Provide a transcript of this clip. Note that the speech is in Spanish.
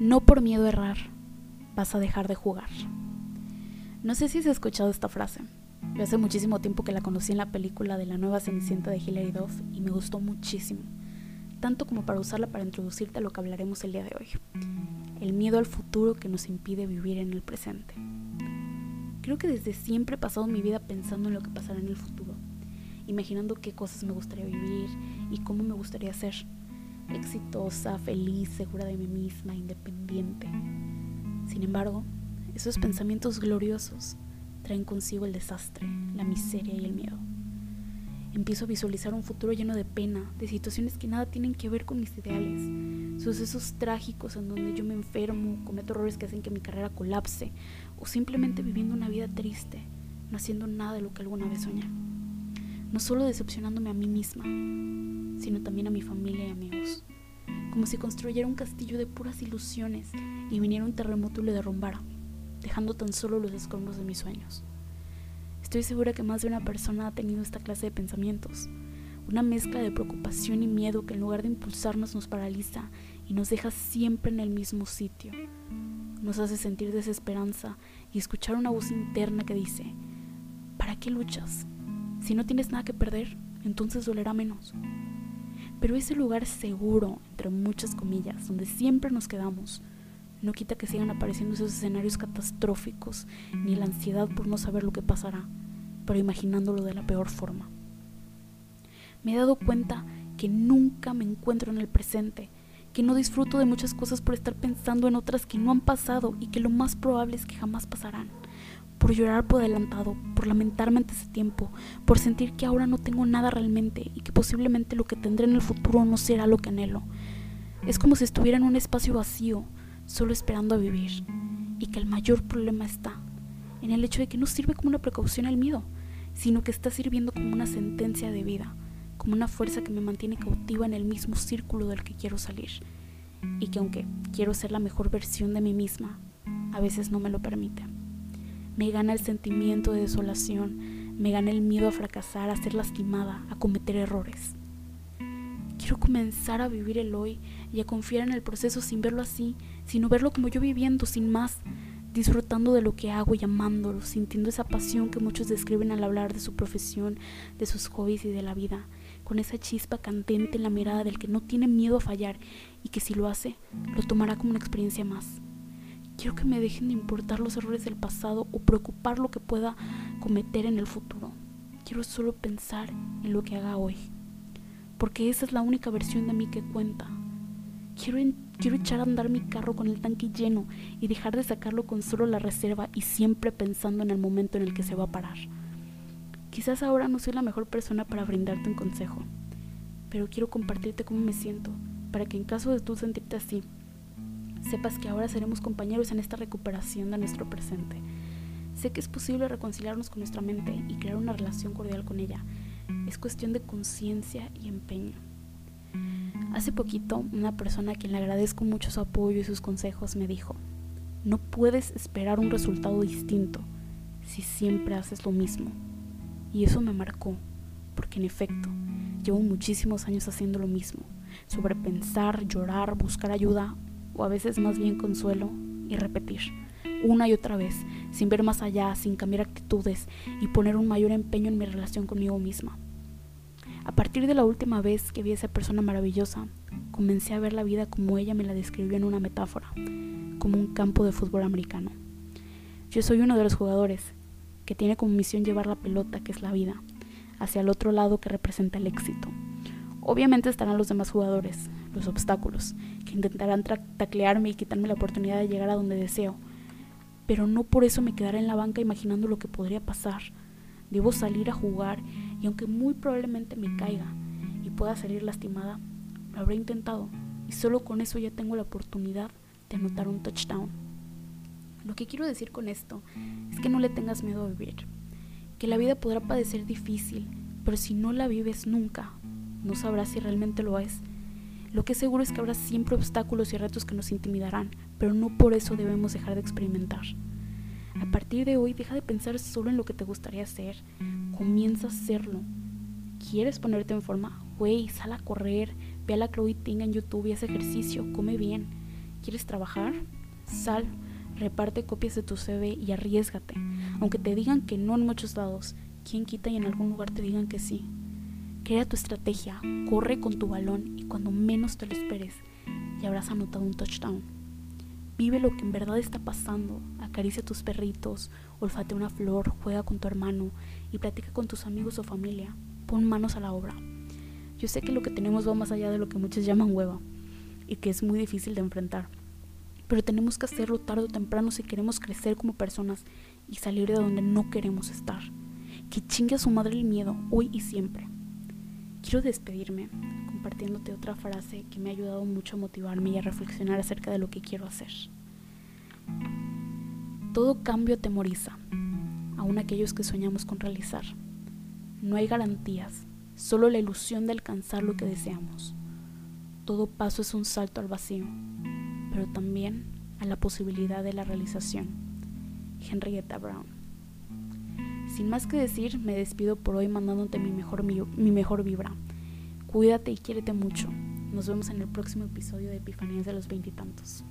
No por miedo a errar, vas a dejar de jugar. No sé si has escuchado esta frase. Yo hace muchísimo tiempo que la conocí en la película de la nueva Cenicienta de Hilary Duff y me gustó muchísimo, tanto como para usarla para introducirte a lo que hablaremos el día de hoy. El miedo al futuro que nos impide vivir en el presente. Creo que desde siempre he pasado mi vida pensando en lo que pasará en el futuro, imaginando qué cosas me gustaría vivir y cómo me gustaría ser. Exitosa, feliz, segura de mí misma, independiente. Sin embargo, esos pensamientos gloriosos traen consigo el desastre, la miseria y el miedo. Empiezo a visualizar un futuro lleno de pena, de situaciones que nada tienen que ver con mis ideales, sucesos trágicos en donde yo me enfermo, cometo errores que hacen que mi carrera colapse, o simplemente viviendo una vida triste, no haciendo nada de lo que alguna vez soñé. No solo decepcionándome a mí misma, sino también a mi familia y amigos. Como si construyera un castillo de puras ilusiones y viniera un terremoto y lo derrumbara, dejando tan solo los escombros de mis sueños. Estoy segura que más de una persona ha tenido esta clase de pensamientos, una mezcla de preocupación y miedo que en lugar de impulsarnos nos paraliza y nos deja siempre en el mismo sitio. Nos hace sentir desesperanza y escuchar una voz interna que dice, ¿para qué luchas? Si no tienes nada que perder, entonces dolerá menos. Pero ese lugar seguro, entre muchas comillas, donde siempre nos quedamos, no quita que sigan apareciendo esos escenarios catastróficos, ni la ansiedad por no saber lo que pasará, pero imaginándolo de la peor forma. Me he dado cuenta que nunca me encuentro en el presente, que no disfruto de muchas cosas por estar pensando en otras que no han pasado y que lo más probable es que jamás pasarán, por llorar por adelantado, por lamentarme ante ese tiempo, por sentir que ahora no tengo nada realmente y que posiblemente lo que tendré en el futuro no será lo que anhelo. Es como si estuviera en un espacio vacío, solo esperando a vivir, y que el mayor problema está en el hecho de que no sirve como una precaución al miedo, sino que está sirviendo como una sentencia de vida, como una fuerza que me mantiene cautiva en el mismo círculo del que quiero salir, y que aunque quiero ser la mejor versión de mí misma, a veces no me lo permite. Me gana el sentimiento de desolación, me gana el miedo a fracasar, a ser lastimada, a cometer errores. Quiero comenzar a vivir el hoy y a confiar en el proceso sin verlo así, sino verlo como yo viviendo, sin más, disfrutando de lo que hago y amándolo, sintiendo esa pasión que muchos describen al hablar de su profesión, de sus hobbies y de la vida, con esa chispa candente en la mirada del que no tiene miedo a fallar y que si lo hace, lo tomará como una experiencia más. Quiero que me dejen de importar los errores del pasado o preocupar lo que pueda cometer en el futuro. Quiero solo pensar en lo que haga hoy, porque esa es la única versión de mí que cuenta. Quiero, quiero echar a andar mi carro con el tanque lleno y dejar de sacarlo con solo la reserva y siempre pensando en el momento en el que se va a parar. Quizás ahora no soy la mejor persona para brindarte un consejo, pero quiero compartirte cómo me siento, para que en caso de tú sentirte así, sepas que ahora seremos compañeros en esta recuperación de nuestro presente. Sé que es posible reconciliarnos con nuestra mente y crear una relación cordial con ella. Es cuestión de conciencia y empeño. Hace poquito, una persona a quien le agradezco mucho su apoyo y sus consejos me dijo, no puedes esperar un resultado distinto si siempre haces lo mismo. Y eso me marcó, porque en efecto, llevo muchísimos años haciendo lo mismo, sobrepensar, llorar, buscar ayuda, o a veces más bien consuelo, y repetir, una y otra vez, sin ver más allá, sin cambiar actitudes y poner un mayor empeño en mi relación conmigo misma. A partir de la última vez que vi a esa persona maravillosa, comencé a ver la vida como ella me la describió en una metáfora, como un campo de fútbol americano. Yo soy uno de los jugadores que tiene como misión llevar la pelota, que es la vida, hacia el otro lado que representa el éxito. Obviamente estarán los demás jugadores, los obstáculos, que intentarán taclearme y quitarme la oportunidad de llegar a donde deseo, pero no por eso me quedaré en la banca imaginando lo que podría pasar. Debo salir a jugar y aunque muy probablemente me caiga y pueda salir lastimada, lo habré intentado y solo con eso ya tengo la oportunidad de anotar un touchdown. Lo que quiero decir con esto es que no le tengas miedo a vivir, que la vida podrá parecer difícil, pero si no la vives nunca, no sabrás si realmente lo es. Lo que es seguro es que habrá siempre obstáculos y retos que nos intimidarán, pero no por eso debemos dejar de experimentar. A partir de hoy deja de pensar solo en lo que te gustaría hacer, comienza a hacerlo. ¿Quieres ponerte en forma? Güey, sal a correr, ve a la Chloe Ting en YouTube y haz ejercicio, come bien. ¿Quieres trabajar? Sal, reparte copias de tu CV y arriesgate. Aunque te digan que no en muchos lados, quien quita y en algún lugar te digan que sí. Crea tu estrategia, corre con tu balón y cuando menos te lo esperes, ya habrás anotado un touchdown. Vive lo que en verdad está pasando, acaricia a tus perritos, olfatea una flor, juega con tu hermano y platica con tus amigos o familia. Pon manos a la obra. Yo sé que lo que tenemos va más allá de lo que muchos llaman hueva y que es muy difícil de enfrentar. Pero tenemos que hacerlo tarde o temprano si queremos crecer como personas y salir de donde no queremos estar. Que chingue a su madre el miedo, hoy y siempre. Quiero despedirme compartiéndote otra frase que me ha ayudado mucho a motivarme y a reflexionar acerca de lo que quiero hacer. Todo cambio atemoriza, aun aquellos que soñamos con realizar. No hay garantías, solo la ilusión de alcanzar lo que deseamos. Todo paso es un salto al vacío, pero también a la posibilidad de la realización. Henrietta Brown. Sin más que decir, me despido por hoy mandándote mi mejor, mi, mejor vibra. Cuídate y quiérete mucho. Nos vemos en el próximo episodio de Epifanías de los Veintitantos.